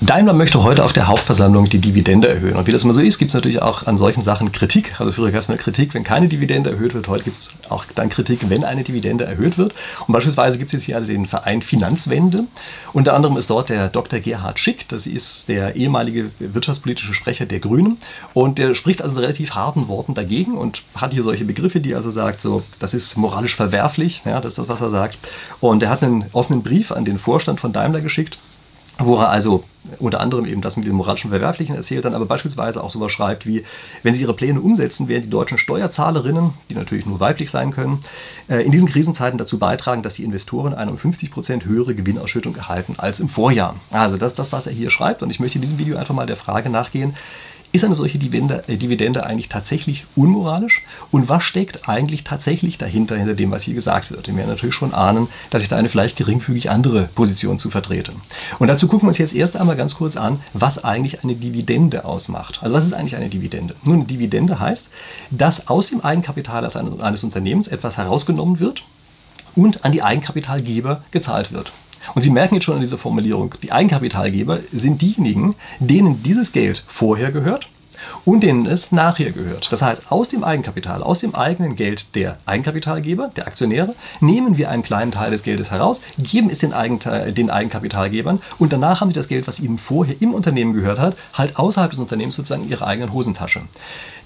Daimler möchte heute auf der Hauptversammlung die Dividende erhöhen. Und wie das immer so ist, gibt es natürlich auch an solchen Sachen Kritik. Also früher gab es nur Kritik, wenn keine Dividende erhöht wird. Heute gibt es auch dann Kritik, wenn eine Dividende erhöht wird. Und beispielsweise gibt es jetzt hier also den Verein Finanzwende. Unter anderem ist dort der Dr. Gerhard Schick. Das ist der ehemalige wirtschaftspolitische Sprecher der Grünen. Und der spricht also relativ harten Worten dagegen und hat hier solche Begriffe, die also sagt, so, das ist moralisch verwerflich. Ja, das ist das, was er sagt. Und er hat einen offenen Brief an den Vorstand von Daimler geschickt wo er also unter anderem eben das mit dem moralischen Verwerflichen erzählt, dann aber beispielsweise auch sowas schreibt wie, wenn sie ihre Pläne umsetzen, werden die deutschen Steuerzahlerinnen, die natürlich nur weiblich sein können, äh, in diesen Krisenzeiten dazu beitragen, dass die Investoren eine um 50 Prozent höhere Gewinnausschüttung erhalten als im Vorjahr. Also das ist das, was er hier schreibt und ich möchte in diesem Video einfach mal der Frage nachgehen, ist eine solche Dividende, äh, Dividende, eigentlich tatsächlich unmoralisch? Und was steckt eigentlich tatsächlich dahinter, hinter dem, was hier gesagt wird? Wir werden natürlich schon ahnen, dass ich da eine vielleicht geringfügig andere Position zu vertrete. Und dazu gucken wir uns jetzt erst einmal ganz kurz an, was eigentlich eine Dividende ausmacht. Also was ist eigentlich eine Dividende? Nun, eine Dividende heißt, dass aus dem Eigenkapital eines Unternehmens etwas herausgenommen wird und an die Eigenkapitalgeber gezahlt wird. Und Sie merken jetzt schon an dieser Formulierung, die Eigenkapitalgeber sind diejenigen, denen dieses Geld vorher gehört und denen es nachher gehört. Das heißt, aus dem Eigenkapital, aus dem eigenen Geld der Eigenkapitalgeber, der Aktionäre, nehmen wir einen kleinen Teil des Geldes heraus, geben es den, Eigenteil, den Eigenkapitalgebern und danach haben sie das Geld, was ihnen vorher im Unternehmen gehört hat, halt außerhalb des Unternehmens sozusagen in ihrer eigenen Hosentasche.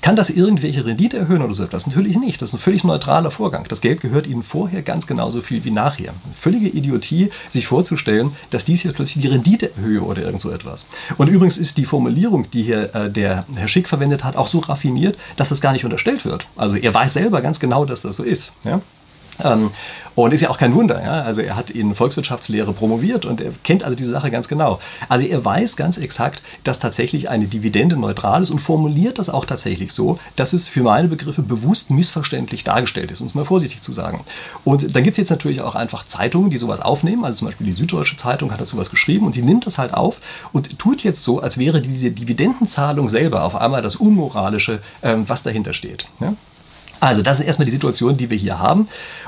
Kann das irgendwelche Rendite erhöhen oder so etwas? Natürlich nicht. Das ist ein völlig neutraler Vorgang. Das Geld gehört Ihnen vorher ganz genauso viel wie nachher. Eine völlige Idiotie, sich vorzustellen, dass dies hier plötzlich die Rendite erhöhe oder irgend so etwas. Und übrigens ist die Formulierung, die hier äh, der Herr Schick verwendet hat, auch so raffiniert, dass das gar nicht unterstellt wird. Also er weiß selber ganz genau, dass das so ist. Ja? Ähm, und ist ja auch kein Wunder. Ja? Also er hat in Volkswirtschaftslehre promoviert und er kennt also diese Sache ganz genau. Also er weiß ganz exakt, dass tatsächlich eine Dividende neutral ist und formuliert das auch tatsächlich so, dass es für meine Begriffe bewusst missverständlich dargestellt ist, um es mal vorsichtig zu sagen. Und dann gibt es jetzt natürlich auch einfach Zeitungen, die sowas aufnehmen. Also zum Beispiel die Süddeutsche Zeitung hat dazu was geschrieben und die nimmt das halt auf und tut jetzt so, als wäre diese Dividendenzahlung selber auf einmal das Unmoralische, ähm, was dahinter steht. Ja? Also, das ist erstmal die Situation, die wir hier haben.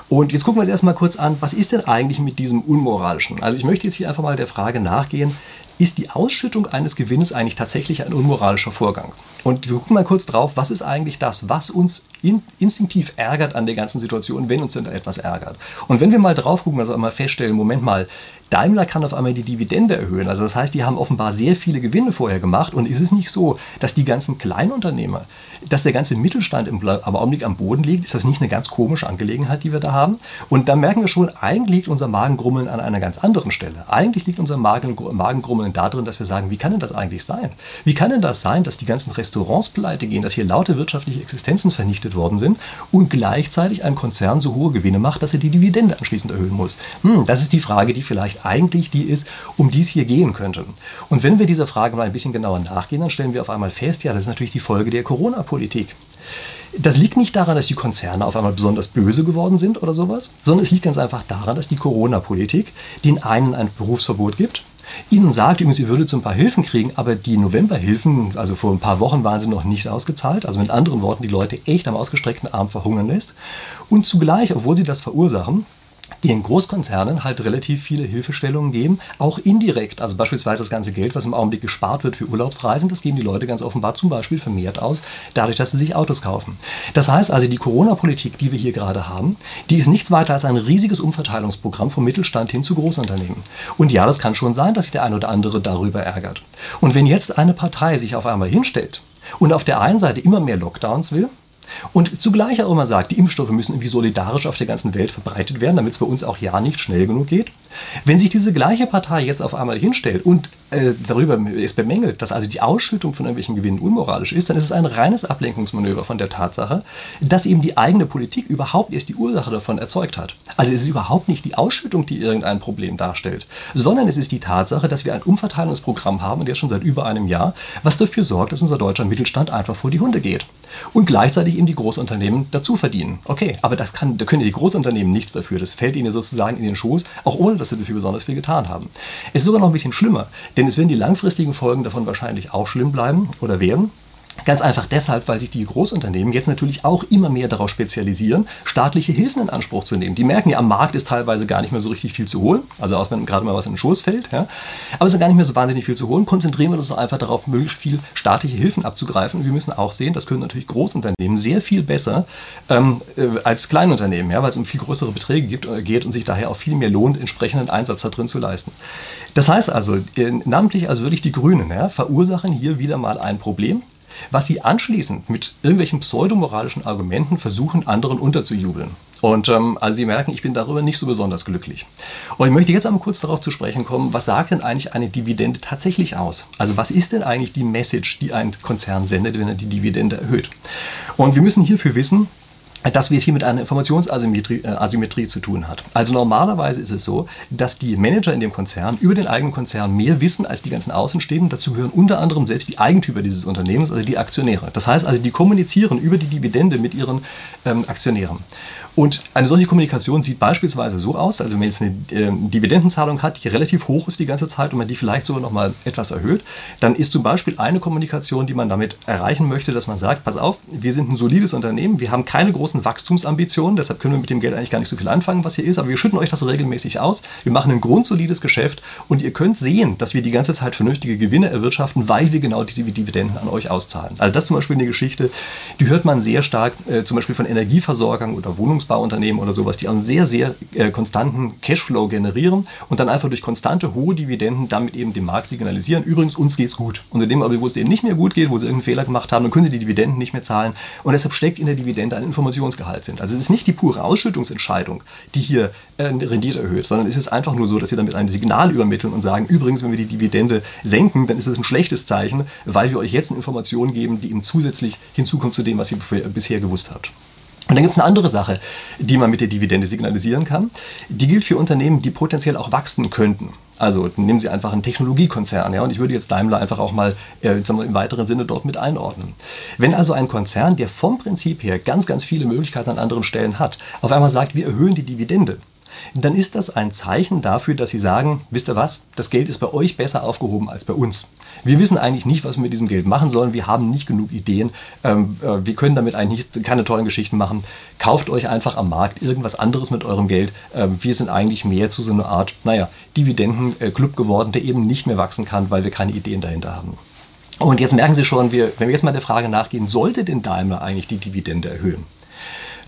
Und jetzt gucken wir uns erstmal kurz an, was ist denn eigentlich mit diesem Unmoralischen? Also, ich möchte jetzt hier einfach mal der Frage nachgehen, ist die Ausschüttung eines Gewinnes eigentlich tatsächlich ein unmoralischer Vorgang? Und wir gucken mal kurz drauf, was ist eigentlich das, was uns in, instinktiv ärgert an der ganzen Situation, wenn uns denn etwas ärgert. Und wenn wir mal drauf gucken, also einmal feststellen, Moment mal, Daimler kann auf einmal die Dividende erhöhen. Also das heißt, die haben offenbar sehr viele Gewinne vorher gemacht. Und ist es nicht so, dass die ganzen Kleinunternehmer, dass der ganze Mittelstand im, Augenblick am Boden liegt? Ist das nicht eine ganz komische Angelegenheit, die wir da haben? Und da merken wir schon, eigentlich liegt unser Magengrummeln an einer ganz anderen Stelle. Eigentlich liegt unser Magengrummeln darin, dass wir sagen, wie kann denn das eigentlich sein? Wie kann denn das sein, dass die ganzen Restaurants pleite gehen, dass hier laute wirtschaftliche Existenzen vernichtet worden sind und gleichzeitig ein Konzern so hohe Gewinne macht, dass er die Dividende anschließend erhöhen muss? Hm, das ist die Frage, die vielleicht eigentlich die ist, um die es hier gehen könnte. Und wenn wir dieser Frage mal ein bisschen genauer nachgehen, dann stellen wir auf einmal fest, ja, das ist natürlich die Folge der Corona-Politik. Das liegt nicht daran, dass die Konzerne auf einmal besonders böse geworden sind oder sowas, sondern es liegt ganz einfach daran, dass die Corona-Politik den einen ein Berufsverbot gibt, ihnen sagt übrigens, sie würde zu ein paar Hilfen kriegen, aber die Novemberhilfen, also vor ein paar Wochen waren sie noch nicht ausgezahlt, also mit anderen Worten, die Leute echt am ausgestreckten Arm verhungern lässt. Und zugleich, obwohl sie das verursachen, die in Großkonzernen halt relativ viele Hilfestellungen geben, auch indirekt. Also beispielsweise das ganze Geld, was im Augenblick gespart wird für Urlaubsreisen, das geben die Leute ganz offenbar zum Beispiel vermehrt aus, dadurch, dass sie sich Autos kaufen. Das heißt also, die Corona-Politik, die wir hier gerade haben, die ist nichts weiter als ein riesiges Umverteilungsprogramm vom Mittelstand hin zu Großunternehmen. Und ja, das kann schon sein, dass sich der eine oder andere darüber ärgert. Und wenn jetzt eine Partei sich auf einmal hinstellt und auf der einen Seite immer mehr Lockdowns will, und zugleich auch immer sagt, die Impfstoffe müssen irgendwie solidarisch auf der ganzen Welt verbreitet werden, damit es bei uns auch ja nicht schnell genug geht. Wenn sich diese gleiche Partei jetzt auf einmal hinstellt und äh, darüber ist bemängelt, dass also die Ausschüttung von irgendwelchen Gewinnen unmoralisch ist, dann ist es ein reines Ablenkungsmanöver von der Tatsache, dass eben die eigene Politik überhaupt erst die Ursache davon erzeugt hat. Also es ist überhaupt nicht die Ausschüttung, die irgendein Problem darstellt, sondern es ist die Tatsache, dass wir ein Umverteilungsprogramm haben, und jetzt schon seit über einem Jahr, was dafür sorgt, dass unser deutscher Mittelstand einfach vor die Hunde geht und gleichzeitig eben die Großunternehmen dazu verdienen. Okay, aber das kann, da können die Großunternehmen nichts dafür. Das fällt ihnen sozusagen in den Schoß, auch ohne dass sie dafür besonders viel getan haben. Es ist sogar noch ein bisschen schlimmer, denn es werden die langfristigen Folgen davon wahrscheinlich auch schlimm bleiben oder werden. Ganz einfach deshalb, weil sich die Großunternehmen jetzt natürlich auch immer mehr darauf spezialisieren, staatliche Hilfen in Anspruch zu nehmen. Die merken ja, am Markt ist teilweise gar nicht mehr so richtig viel zu holen, also aus wenn gerade mal was in den Schoß fällt. Ja. Aber es ist gar nicht mehr so wahnsinnig viel zu holen. Konzentrieren wir uns doch einfach darauf, möglichst viel staatliche Hilfen abzugreifen. Und wir müssen auch sehen, das können natürlich Großunternehmen sehr viel besser ähm, äh, als Kleinunternehmen, ja, weil es um viel größere Beträge gibt, äh, geht und sich daher auch viel mehr lohnt, entsprechenden Einsatz da drin zu leisten. Das heißt also, äh, namentlich also wirklich die Grünen ja, verursachen hier wieder mal ein Problem was sie anschließend mit irgendwelchen pseudomoralischen Argumenten versuchen, anderen unterzujubeln. Und ähm, also Sie merken, ich bin darüber nicht so besonders glücklich. Und ich möchte jetzt einmal kurz darauf zu sprechen kommen, was sagt denn eigentlich eine Dividende tatsächlich aus? Also was ist denn eigentlich die Message, die ein Konzern sendet, wenn er die Dividende erhöht? Und wir müssen hierfür wissen, dass wir es hier mit einer Informationsasymmetrie äh, zu tun hat. Also normalerweise ist es so, dass die Manager in dem Konzern über den eigenen Konzern mehr wissen als die ganzen Außenstehenden. Dazu gehören unter anderem selbst die Eigentümer dieses Unternehmens, also die Aktionäre. Das heißt also, die kommunizieren über die Dividende mit ihren ähm, Aktionären. Und eine solche Kommunikation sieht beispielsweise so aus, also wenn man jetzt eine äh, Dividendenzahlung hat, die relativ hoch ist die ganze Zeit und man die vielleicht sogar noch mal etwas erhöht, dann ist zum Beispiel eine Kommunikation, die man damit erreichen möchte, dass man sagt, pass auf, wir sind ein solides Unternehmen, wir haben keine großen Wachstumsambitionen, deshalb können wir mit dem Geld eigentlich gar nicht so viel anfangen, was hier ist, aber wir schütten euch das regelmäßig aus, wir machen ein grundsolides Geschäft und ihr könnt sehen, dass wir die ganze Zeit vernünftige Gewinne erwirtschaften, weil wir genau diese Dividenden an euch auszahlen. Also das ist zum Beispiel eine Geschichte, die hört man sehr stark äh, zum Beispiel von Energieversorgern oder Wohnungs Wohnungsbauunternehmen oder sowas, die einen sehr, sehr äh, konstanten Cashflow generieren und dann einfach durch konstante hohe Dividenden damit eben dem Markt signalisieren, übrigens, uns geht's gut. Und in dem aber, wo es denen nicht mehr gut geht, wo sie irgendeinen Fehler gemacht haben, dann können sie die Dividenden nicht mehr zahlen. Und deshalb steckt in der Dividende ein Informationsgehalt sind. Also es ist nicht die pure Ausschüttungsentscheidung, die hier äh, Rendite erhöht, sondern es ist einfach nur so, dass sie damit ein Signal übermitteln und sagen, übrigens, wenn wir die Dividende senken, dann ist es ein schlechtes Zeichen, weil wir euch jetzt eine Information geben, die eben zusätzlich hinzukommt zu dem, was ihr bisher gewusst habt. Und dann gibt es eine andere Sache, die man mit der Dividende signalisieren kann. Die gilt für Unternehmen, die potenziell auch wachsen könnten. Also nehmen Sie einfach einen Technologiekonzern, ja, und ich würde jetzt Daimler einfach auch mal äh, im weiteren Sinne dort mit einordnen. Wenn also ein Konzern, der vom Prinzip her ganz, ganz viele Möglichkeiten an anderen Stellen hat, auf einmal sagt, wir erhöhen die Dividende, dann ist das ein Zeichen dafür, dass Sie sagen, wisst ihr was, das Geld ist bei euch besser aufgehoben als bei uns. Wir wissen eigentlich nicht, was wir mit diesem Geld machen sollen. Wir haben nicht genug Ideen. Ähm, äh, wir können damit eigentlich keine tollen Geschichten machen. Kauft euch einfach am Markt irgendwas anderes mit eurem Geld. Ähm, wir sind eigentlich mehr zu so einer Art, naja, Dividendenclub geworden, der eben nicht mehr wachsen kann, weil wir keine Ideen dahinter haben. Und jetzt merken Sie schon, wir, wenn wir jetzt mal der Frage nachgehen, sollte denn Daimler eigentlich die Dividende erhöhen?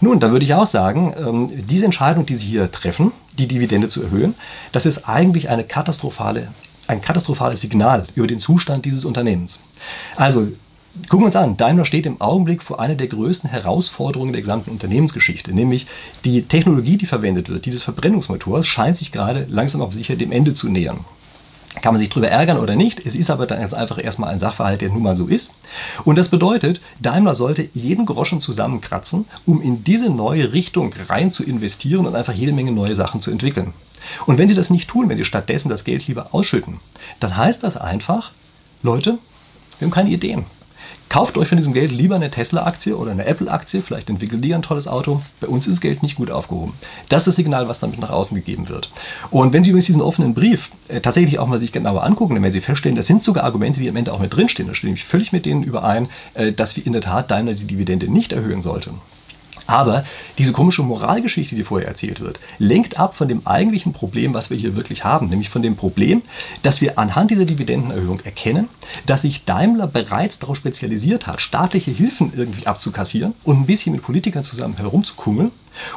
Nun, da würde ich auch sagen, ähm, diese Entscheidung, die Sie hier treffen, die Dividende zu erhöhen, das ist eigentlich eine katastrophale, ein katastrophales Signal über den Zustand dieses Unternehmens. Also gucken wir uns an, Daimler steht im Augenblick vor einer der größten Herausforderungen der gesamten Unternehmensgeschichte, nämlich die Technologie, die verwendet wird, die des Verbrennungsmotors, scheint sich gerade langsam aber sicher dem Ende zu nähern. Kann man sich darüber ärgern oder nicht? Es ist aber dann ganz einfach erstmal ein Sachverhalt, der nun mal so ist. Und das bedeutet, Daimler sollte jeden Groschen zusammenkratzen, um in diese neue Richtung rein zu investieren und einfach jede Menge neue Sachen zu entwickeln. Und wenn sie das nicht tun, wenn sie stattdessen das Geld lieber ausschütten, dann heißt das einfach, Leute, wir haben keine Ideen. Kauft euch von diesem Geld lieber eine Tesla-Aktie oder eine Apple-Aktie, vielleicht entwickelt die ein tolles Auto. Bei uns ist das Geld nicht gut aufgehoben. Das ist das Signal, was damit nach außen gegeben wird. Und wenn Sie übrigens diesen offenen Brief äh, tatsächlich auch mal sich genauer angucken, dann werden Sie feststellen, das sind sogar Argumente, die am Ende auch mit drinstehen. Da stimme ich völlig mit denen überein, äh, dass wir in der Tat Daimler die Dividende nicht erhöhen sollten. Aber diese komische Moralgeschichte, die vorher erzählt wird, lenkt ab von dem eigentlichen Problem, was wir hier wirklich haben, nämlich von dem Problem, dass wir anhand dieser Dividendenerhöhung erkennen, dass sich Daimler bereits darauf spezialisiert hat, staatliche Hilfen irgendwie abzukassieren und ein bisschen mit Politikern zusammen herumzukummeln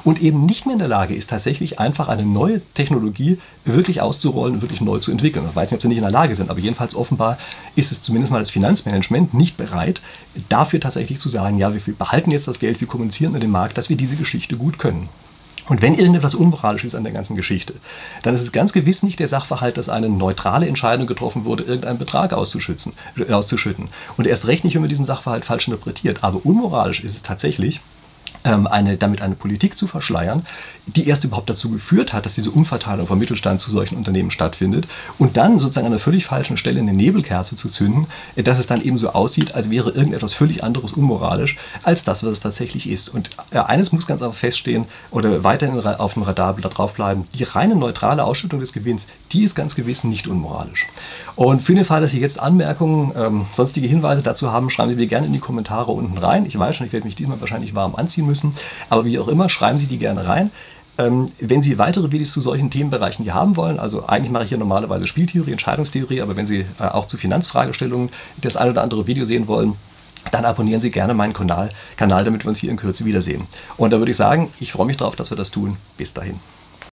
und eben nicht mehr in der Lage ist, tatsächlich einfach eine neue Technologie wirklich auszurollen und wirklich neu zu entwickeln. Ich weiß nicht, ob sie nicht in der Lage sind, aber jedenfalls offenbar ist es zumindest mal das Finanzmanagement nicht bereit, dafür tatsächlich zu sagen, ja, wir behalten jetzt das Geld, wir kommunizieren mit dem Markt, dass wir diese Geschichte gut können. Und wenn irgendetwas unmoralisch ist an der ganzen Geschichte, dann ist es ganz gewiss nicht der Sachverhalt, dass eine neutrale Entscheidung getroffen wurde, irgendeinen Betrag auszuschützen, äh, auszuschütten. Und erst recht nicht, wenn man diesen Sachverhalt falsch interpretiert. Aber unmoralisch ist es tatsächlich, eine, damit eine Politik zu verschleiern, die erst überhaupt dazu geführt hat, dass diese Umverteilung vom Mittelstand zu solchen Unternehmen stattfindet und dann sozusagen an einer völlig falschen Stelle eine Nebelkerze zu zünden, äh, dass es dann eben so aussieht, als wäre irgendetwas völlig anderes unmoralisch als das, was es tatsächlich ist. Und äh, eines muss ganz einfach feststehen oder weiterhin auf dem Radar drauf bleiben, die reine neutrale Ausschüttung des Gewinns die ist ganz gewiss nicht unmoralisch. Und für den Fall, dass Sie jetzt Anmerkungen, ähm, sonstige Hinweise dazu haben, schreiben Sie mir gerne in die Kommentare unten rein. Ich weiß schon, ich werde mich diesmal wahrscheinlich warm anziehen müssen, aber wie auch immer, schreiben Sie die gerne rein. Ähm, wenn Sie weitere Videos zu solchen Themenbereichen hier haben wollen, also eigentlich mache ich hier normalerweise Spieltheorie, Entscheidungstheorie, aber wenn Sie äh, auch zu Finanzfragestellungen das ein oder andere Video sehen wollen, dann abonnieren Sie gerne meinen Kanal, Kanal, damit wir uns hier in Kürze wiedersehen. Und da würde ich sagen, ich freue mich darauf, dass wir das tun. Bis dahin.